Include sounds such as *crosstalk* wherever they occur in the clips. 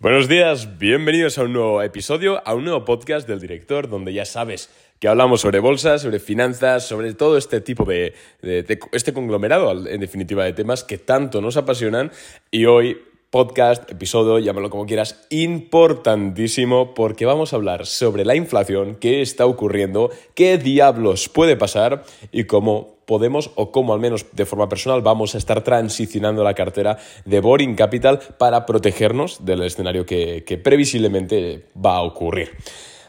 Buenos días, bienvenidos a un nuevo episodio, a un nuevo podcast del director, donde ya sabes que hablamos sobre bolsas, sobre finanzas, sobre todo este tipo de, este conglomerado, en definitiva, de temas que tanto nos apasionan. Y hoy, podcast, episodio, llámalo como quieras, importantísimo, porque vamos a hablar sobre la inflación, qué está ocurriendo, qué diablos puede pasar y cómo podemos o cómo al menos de forma personal vamos a estar transicionando la cartera de Boring Capital para protegernos del escenario que, previsiblemente va a ocurrir.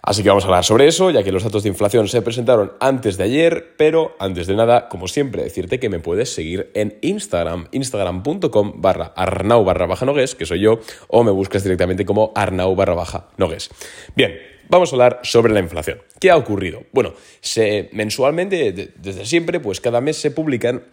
Así que vamos a hablar sobre eso, ya que los datos de inflación se presentaron antes de ayer, pero antes de nada, como siempre, decirte que me puedes seguir en Instagram, instagram.com barra arnau barra baja nogues, que soy yo, o me buscas directamente como arnau barra baja nogues. Bien, vamos a hablar sobre la inflación. ¿Qué ha ocurrido? Bueno, se, mensualmente, desde siempre, pues cada mes se publican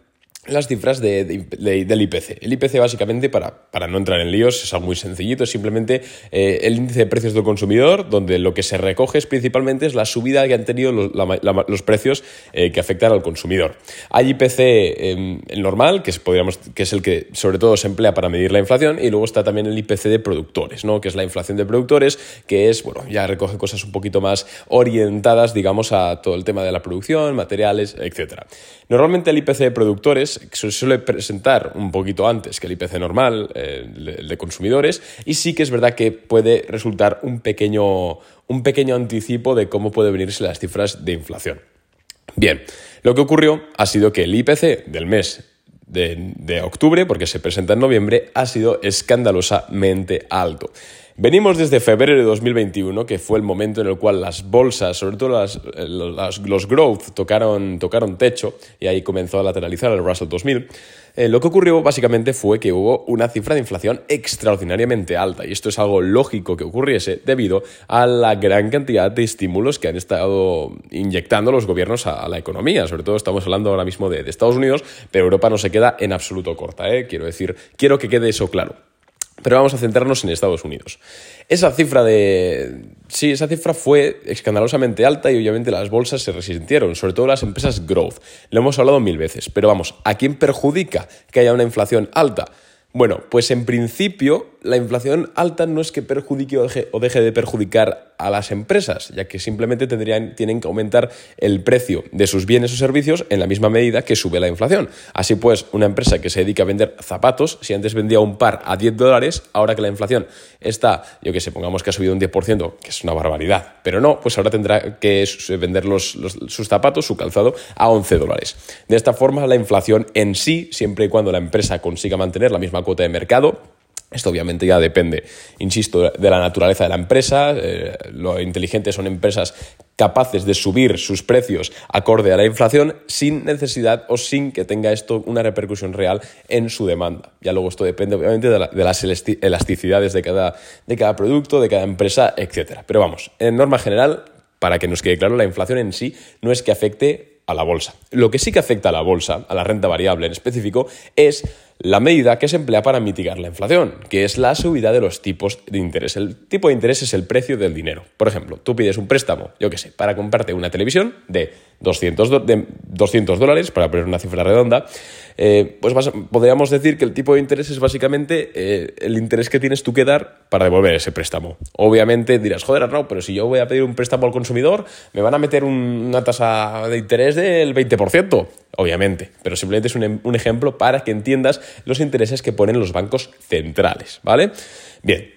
las cifras del IPC. El IPC básicamente, para, para, no entrar en líos, es algo muy sencillito, es simplemente eh, el índice de precios del consumidor, donde lo que se recoge es, principalmente es la subida que han tenido los, precios eh, que afectan al consumidor. Hay IPC em, normal, que es, podríamos, que es el que sobre todo se emplea para medir la inflación, y luego está también el IPC de productores, ¿no? que es la inflación de productores, que es, bueno, ya recoge cosas un poquito más orientadas, digamos, a todo el tema de la producción, materiales, etc. Normalmente el IPC de productores se suele presentar un poquito antes que el IPC normal, eh, el de consumidores, y sí que es verdad que puede resultar un pequeño, un pequeño anticipo de cómo pueden venirse las cifras de inflación. Bien, lo que ocurrió ha sido que el IPC del mes de, de, octubre, porque se presenta en noviembre, ha sido escandalosamente alto. Venimos desde febrero de 2021, que fue el momento en el cual las bolsas, sobre todo los growth, tocaron, tocaron techo y ahí comenzó a lateralizar el Russell 2000. Eh, lo que ocurrió básicamente fue que hubo una cifra de inflación extraordinariamente alta y esto es algo lógico que ocurriese debido a la gran cantidad de estímulos que han estado inyectando los gobiernos a, la economía. Sobre todo estamos hablando ahora mismo de, Estados Unidos, pero Europa no se queda en absoluto corta. ¿eh? Quiero decir, quiero que quede eso claro. Pero vamos a centrarnos en Estados Unidos. Esa cifra de. Sí, esa cifra fue escandalosamente alta y obviamente las bolsas se resintieron, sobre todo las empresas growth. Lo hemos hablado mil veces, pero vamos, ¿a quién perjudica que haya una inflación alta? Bueno, pues en principio la inflación alta no es que perjudique o deje, de perjudicar a las empresas, ya que simplemente tendrían, tienen que aumentar el precio de sus bienes o servicios en la misma medida que sube la inflación. Así pues, una empresa que se dedica a vender zapatos, si antes vendía un par a 10 dólares, ahora que la inflación está, yo que sé, pongamos que ha subido un 10%, que es una barbaridad, pero no, pues ahora tendrá que vender sus zapatos, su calzado, a 11 dólares. De esta forma, la inflación en sí, siempre y cuando la empresa consiga mantener la misma cuota de mercado, esto obviamente ya depende, insisto, de la naturaleza de la empresa. Eh, lo inteligente son empresas capaces de subir sus precios acorde a la inflación sin necesidad o sin que tenga esto una repercusión real en su demanda. Ya luego esto depende obviamente de, las elasticidades de cada, de cada producto, de cada empresa, etc. Pero vamos, en norma general, para que nos quede claro, la inflación en sí no es que afecte a la bolsa. Lo que sí que afecta a la bolsa, a la renta variable en específico, es la medida que se emplea para mitigar la inflación, que es la subida de los tipos de interés. El tipo de interés es el precio del dinero. Por ejemplo, tú pides un préstamo, yo qué sé, para comprarte una televisión de 200, de 200 dólares, para poner una cifra redonda, eh, pues podríamos decir que el tipo de interés es básicamente eh, el interés que tienes tú que dar para devolver ese préstamo. Obviamente dirás, joder, no, pero si yo voy a pedir un préstamo al consumidor, me van a meter una tasa de interés del 20%. Obviamente, pero simplemente es un, un ejemplo para que entiendas los intereses que ponen los bancos centrales, ¿vale? Bien,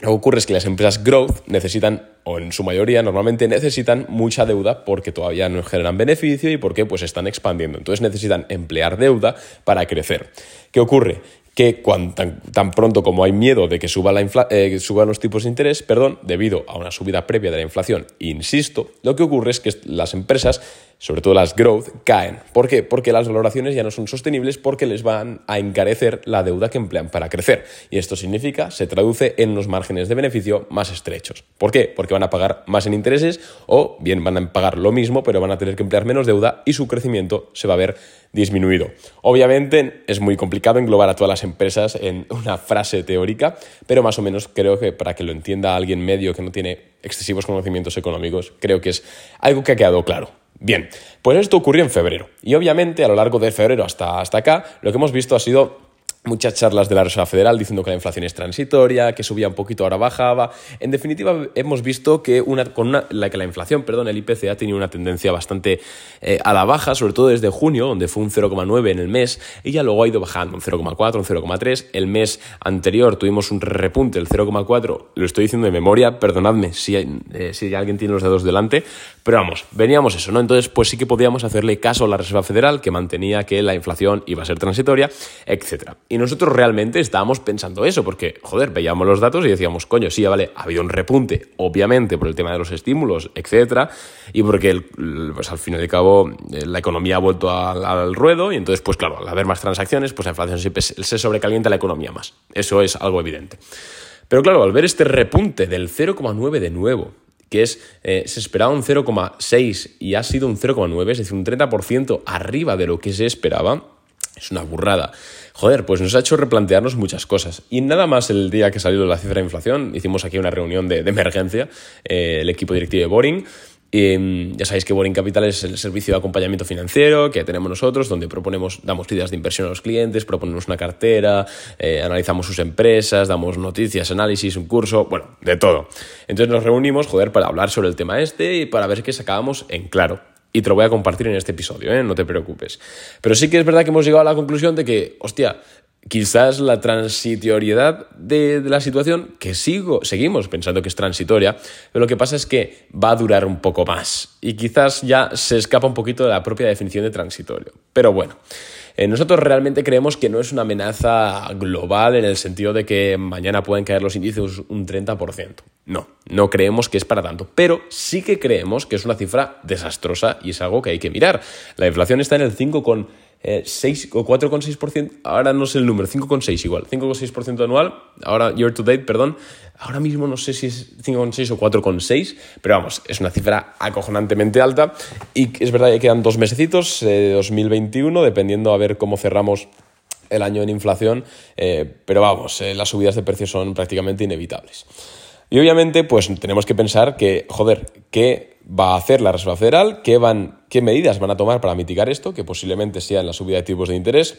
lo que ocurre es que las empresas growth necesitan, o en su mayoría normalmente necesitan mucha deuda porque todavía no generan beneficio y porque pues están expandiendo. Entonces necesitan emplear deuda para crecer. ¿Qué ocurre? que tan, pronto como hay miedo de que suba la eh, suban los tipos de interés, perdón, debido a una subida previa de la inflación, insisto, lo que ocurre es que las empresas sobre todo las growth, caen. ¿Por qué? Porque las valoraciones ya no son sostenibles porque les van a encarecer la deuda que emplean para crecer. Y esto significa, se traduce en los márgenes de beneficio más estrechos. ¿Por qué? Porque van a pagar más en intereses o bien van a pagar lo mismo, pero van a tener que emplear menos deuda y su crecimiento se va a ver disminuido. Obviamente es muy complicado englobar a todas las empresas en una frase teórica, pero más o menos creo que para que lo entienda alguien medio que no tiene excesivos conocimientos económicos, creo que es algo que ha quedado claro. Bien, pues esto ocurrió en febrero. Y obviamente a lo largo de febrero hasta, hasta acá, lo que hemos visto ha sido muchas charlas de la Reserva Federal diciendo que la inflación es transitoria, que subía un poquito, ahora bajaba. En definitiva, hemos visto que, una, con la, que la inflación, perdón, el IPC ha tenido una tendencia bastante eh, a la baja, sobre todo desde junio, donde fue un 0,9 en el mes, y ya luego ha ido bajando un 0,4, un 0,3. El mes anterior tuvimos un repunte, el 0,4, lo estoy diciendo de memoria, perdonadme si, eh, si alguien tiene los dedos delante, pero vamos, veníamos eso, ¿no? Entonces, pues sí que podíamos hacerle caso a la Reserva Federal, que mantenía que la inflación iba a ser transitoria, etcétera. Y nosotros realmente estábamos pensando eso, porque, joder, veíamos los datos y decíamos, coño, sí, vale, ha habido un repunte, obviamente, por el tema de los estímulos, etcétera, y porque, pues al fin y al cabo, eh, la economía ha vuelto al, ruedo, y entonces, pues claro, al haber más transacciones, pues la inflación siempre se sobrecalienta la economía más. Eso es algo evidente. Pero claro, al ver este repunte del 0,9 de nuevo, que es, eh, se esperaba un 0,6 y ha sido un 0,9, es decir, un 30% arriba de lo que se esperaba, es una burrada. Joder, pues nos ha hecho replantearnos muchas cosas. Y nada más el día que salió la cifra de inflación, hicimos aquí una reunión de, emergencia, eh, el equipo directivo de Boring. Mm, ya sabéis que Boring Capital es el servicio de acompañamiento financiero que tenemos nosotros, donde proponemos, damos ideas de inversión a los clientes, proponemos una cartera, eh, analizamos sus empresas, damos noticias, análisis, un curso, bueno, de todo. Entonces nos reunimos, para hablar sobre el tema este y para ver qué sacábamos en claro y te lo voy a compartir en este episodio, ¿eh? no te preocupes. Pero sí que es verdad que hemos llegado a la conclusión de que, hostia, quizás la transitoriedad de, la situación, que sigo, seguimos pensando que es transitoria, pero lo que pasa es que va a durar un poco más y quizás ya se escapa un poquito de la propia definición de transitorio. Pero bueno. Eh, nosotros realmente creemos que no es una amenaza global en el sentido de que mañana pueden caer los índices un 30%. No, no creemos que es para tanto, pero sí que creemos que es una cifra desastrosa y es algo que hay que mirar. La inflación está en el 5,6 eh, o 4,6%, ahora no sé el número, 5,6 igual, 5,6% anual, ahora year to date, perdón, ahora mismo no sé si es 5,6 o 4,6, pero vamos, es una cifra acojonantemente alta y es verdad que quedan dos mesecitos de 2021, dependiendo a ver cómo cerramos el año en inflación, eh, pero vamos, eh, las subidas de precios son prácticamente inevitables. Y obviamente, pues tenemos que pensar que, joder, ¿qué va a hacer la Reserva Federal? ¿Qué, van, qué medidas van a tomar para mitigar esto? Que posiblemente sea la subida de tipos de interés.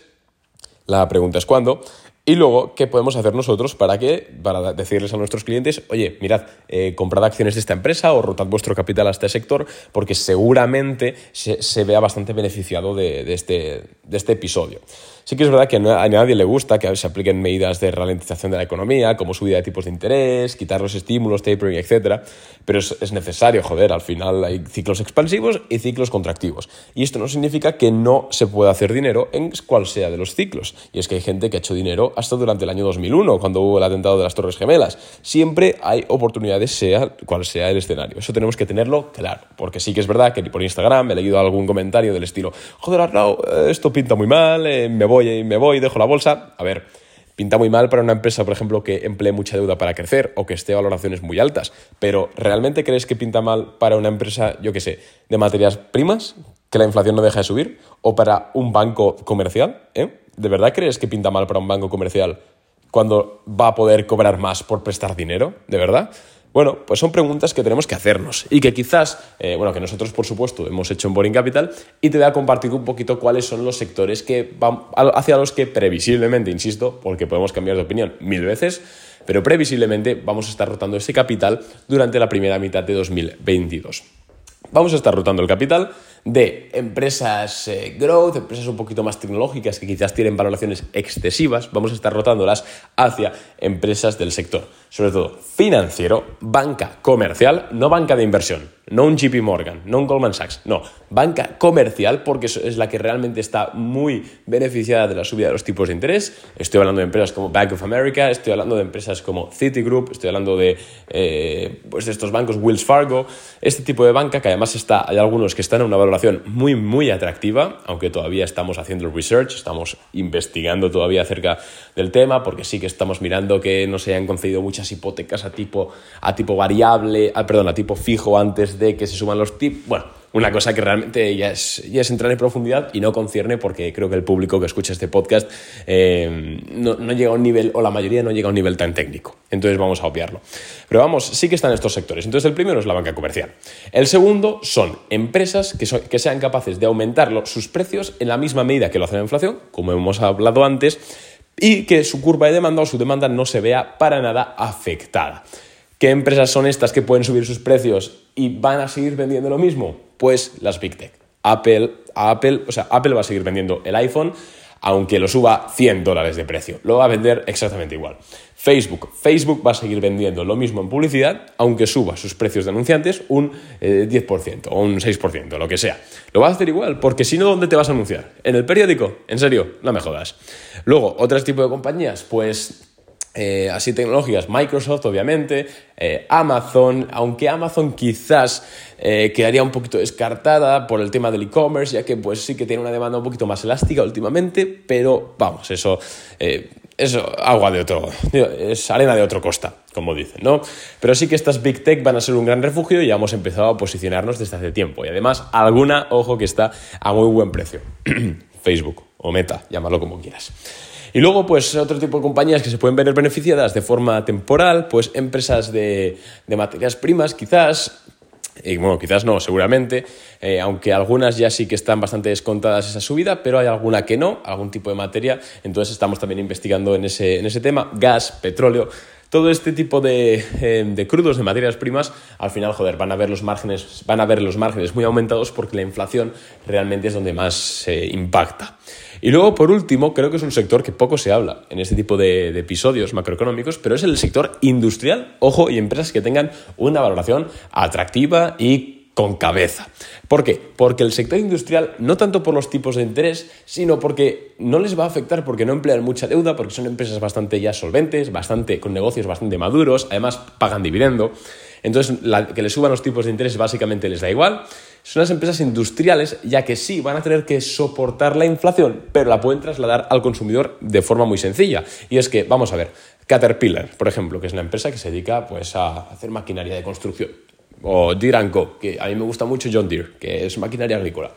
La pregunta es cuándo. Y luego, ¿qué podemos hacer nosotros para que, para decirles a nuestros clientes, oye, mirad, eh, comprad acciones de esta empresa o rotad vuestro capital a este sector, porque seguramente se, vea bastante beneficiado de, este, de este episodio. Sí que es verdad que a nadie le gusta que se apliquen medidas de ralentización de la economía, como subida de tipos de interés, quitar los estímulos, tapering, etc. Pero es, necesario, joder, al final hay ciclos expansivos y ciclos contractivos. Y esto no significa que no se pueda hacer dinero en cual sea de los ciclos. Y es que hay gente que ha hecho dinero hasta durante el año 2001, cuando hubo el atentado de las Torres Gemelas. Siempre hay oportunidades, sea cual sea el escenario. Eso tenemos que tenerlo claro, porque sí que es verdad que por Instagram he leído algún comentario del estilo, joder, Arnau, eh, esto pinta muy mal, eh, me voy voy, me voy, dejo la bolsa. A ver, pinta muy mal para una empresa, por ejemplo, que emplee mucha deuda para crecer o que esté a valoraciones muy altas. Pero ¿realmente crees que pinta mal para una empresa, yo qué sé, de materias primas, que la inflación no deja de subir? ¿O para un banco comercial? ¿Eh? ¿De verdad crees que pinta mal para un banco comercial cuando va a poder cobrar más por prestar dinero? ¿De verdad? Bueno, pues son preguntas que tenemos que hacernos y que quizás, eh, bueno, que nosotros por supuesto hemos hecho en Boring Capital y te voy a compartir un poquito cuáles son los sectores que van, hacia los que previsiblemente, insisto, porque podemos cambiar de opinión mil veces, pero previsiblemente vamos a estar rotando ese capital durante la primera mitad de 2022. Vamos a estar rotando el capital de empresas eh, growth, empresas un poquito más tecnológicas que quizás tienen valoraciones excesivas, vamos a estar rotándolas hacia empresas del sector, sobre todo financiero, banca comercial, no banca de inversión, no un JP Morgan, no un Goldman Sachs, no, banca comercial porque es la que realmente está muy beneficiada de la subida de los tipos de interés. Estoy hablando de empresas como Bank of America, estoy hablando de empresas como Citigroup, estoy hablando de, eh, pues estos bancos Wells Fargo, este tipo de banca que además está, hay algunos que están en una valoración muy, muy atractiva, aunque todavía estamos haciendo research, estamos investigando todavía acerca del tema, porque sí que estamos mirando que no se hayan concedido muchas hipotecas a tipo, a tipo variable, a, perdón, a tipo fijo antes de que se suman los tips. Bueno, una cosa que realmente ya es, ya es entrar en profundidad y no concierne porque creo que el público que escucha este podcast eh, no, no, llega a un nivel, o la mayoría no llega a un nivel tan técnico. Entonces vamos a obviarlo. Pero vamos, sí que están estos sectores. Entonces el primero es la banca comercial. El segundo son empresas que, que sean capaces de aumentar sus precios en la misma medida que lo hacen la inflación, como hemos hablado antes, y que su curva de demanda o su demanda no se vea para nada afectada. ¿Qué empresas son estas que pueden subir sus precios y van a seguir vendiendo lo mismo? Pues las Big Tech. Apple, Apple, o sea, Apple va a seguir vendiendo el iPhone, aunque lo suba 100 dólares de precio. Lo va a vender exactamente igual. Facebook. Facebook va a seguir vendiendo lo mismo en publicidad, aunque suba sus precios de anunciantes un 10% eh, o un 6%, lo que sea. Lo va a hacer igual, porque si no, ¿dónde te vas a anunciar? ¿En el periódico? En serio, no me jodas. Luego, otro tipo de compañías, pues eh, así tecnológicas, Microsoft obviamente, eh, Amazon, aunque Amazon quizás eh, quedaría un poquito descartada por el tema del e-commerce, ya que pues sí que tiene una demanda un poquito más elástica últimamente, pero vamos, eso es agua de otro, es arena de otro costa, como dicen, ¿no? Pero sí que estas Big Tech van a ser un gran refugio y ya hemos empezado a posicionarnos desde hace tiempo. Y además, alguna, ojo, que está a muy buen precio. *clears throat* Facebook o Meta, llámalo como quieras. Y luego, pues otro tipo de compañías que se pueden ver beneficiadas de forma temporal, pues empresas de, materias primas, quizás, y bueno, quizás no, seguramente, eh, aunque algunas ya sí que están bastante descontadas esa subida, pero hay alguna que no, algún tipo de materia, entonces estamos también investigando en ese, en ese tema, gas, petróleo, todo este tipo de, eh, de, crudos, de materias primas, al final, joder, van a ver los márgenes, van a ver los márgenes muy aumentados porque la inflación realmente es donde más se impacta. Y luego, por último, creo que es un sector que poco se habla en este tipo de, episodios macroeconómicos, pero es el sector industrial, ojo, y empresas que tengan una valoración atractiva y con cabeza. ¿Por qué? Porque el sector industrial, no tanto por los tipos de interés, sino porque no les va a afectar porque no emplean mucha deuda, porque son empresas bastante ya solventes, bastante, con negocios bastante maduros, además pagan dividendo. Entonces, que les suban los tipos de interés básicamente les da igual son las empresas industriales, ya que sí van a tener que soportar la inflación, pero la pueden trasladar al consumidor de forma muy sencilla. Y es que, vamos a ver, Caterpillar, por ejemplo, que es una empresa que se dedica pues, a hacer maquinaria de construcción, o Deere Co., que a mí me gusta mucho John Deere, que es maquinaria agrícola.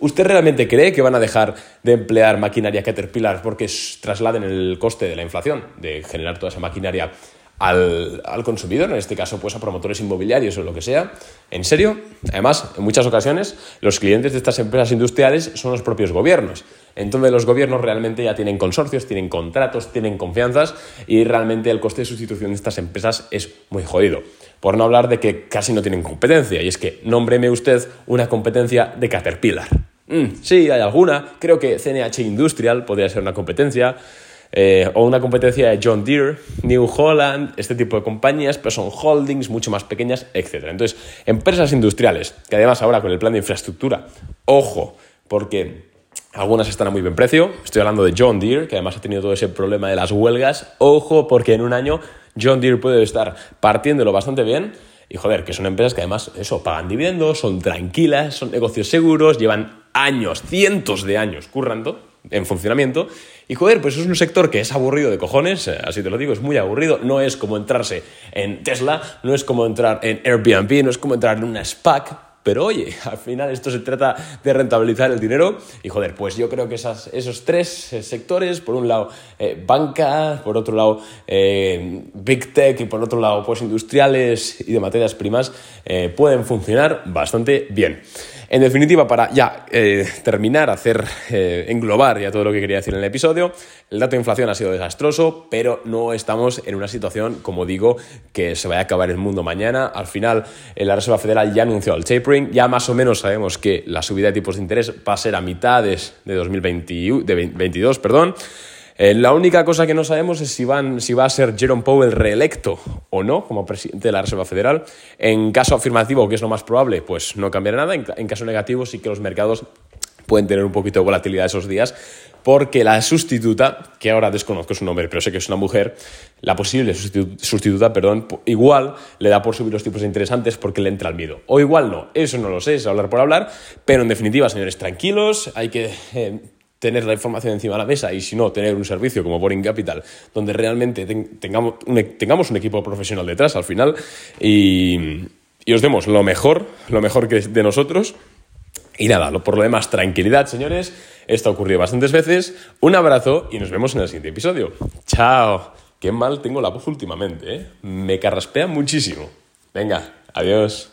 ¿Usted realmente cree que van a dejar de emplear maquinaria Caterpillar porque trasladen el coste de la inflación, de generar toda esa maquinaria al, consumidor, en este caso pues a promotores inmobiliarios o lo que sea. ¿En serio? Además, en muchas ocasiones los clientes de estas empresas industriales son los propios gobiernos. Entonces los gobiernos realmente ya tienen consorcios, tienen contratos, tienen confianzas y realmente el coste de sustitución de estas empresas es muy jodido. Por no hablar de que casi no tienen competencia. Y es que nómbreme usted una competencia de Caterpillar. Mm, sí, hay alguna. Creo que CNH Industrial podría ser una competencia. Eh, o una competencia de John Deere, New Holland, este tipo de compañías, pero son holdings mucho más pequeñas, etc. Entonces, empresas industriales, que además ahora con el plan de infraestructura, ojo, porque algunas están a muy buen precio, estoy hablando de John Deere, que además ha tenido todo ese problema de las huelgas, ojo, porque en un año John Deere puede estar partiéndolo bastante bien. Y joder, que son empresas que además, eso, pagan dividendos, son tranquilas, son negocios seguros, llevan años, cientos de años currando en funcionamiento y joder, pues es un sector que es aburrido de cojones, eh, así te lo digo, es muy aburrido. No es como entrarse en Tesla, no es como entrar en Airbnb, no es como entrar en una SPAC, pero oye, *laughs* al final esto se trata de rentabilizar el dinero y joder, pues yo creo que esos tres eh, sectores, por un lado eh, banca, por otro lado big tech y por otro lado pues industriales y de materias primas, pueden funcionar bastante bien. En definitiva, para ya eh, terminar, hacer eh, englobar ya todo lo que quería decir en el episodio, el dato de inflación ha sido desastroso, pero no estamos en una situación, como digo, que se vaya a acabar el mundo mañana. Al final, eh, la Reserva Federal ya anunció el tapering, ya más o menos sabemos que la subida de tipos de interés va a ser a mitades de 2022, perdón. Eh, la única cosa que no sabemos es si, si va a ser Jerome Powell reelecto o no como presidente de la Reserva Federal. En caso afirmativo, que es lo más probable, pues no cambiará nada. En, caso negativo, sí que los mercados pueden tener un poquito de volatilidad esos días, porque la sustituta, que ahora desconozco su nombre, pero sé que es una mujer, la posible sustituta, perdón, igual le da por subir los tipos interesantes porque le entra el miedo. O igual no, eso no lo sé, es hablar por hablar, pero en definitiva, señores, tranquilos, hay que eh, tener la información encima de la mesa y si no, tener un servicio como Boring Capital, donde realmente tengamos, un, e-, tengamos un equipo profesional detrás al final y, os demos lo mejor, lo mejor que de nosotros. Y nada, por lo demás, tranquilidad, señores. Esto ha ocurrido bastantes veces. Un abrazo y nos vemos en el siguiente episodio. Chao. Qué mal tengo la voz últimamente, ¿eh? Me carraspea muchísimo. Venga, adiós.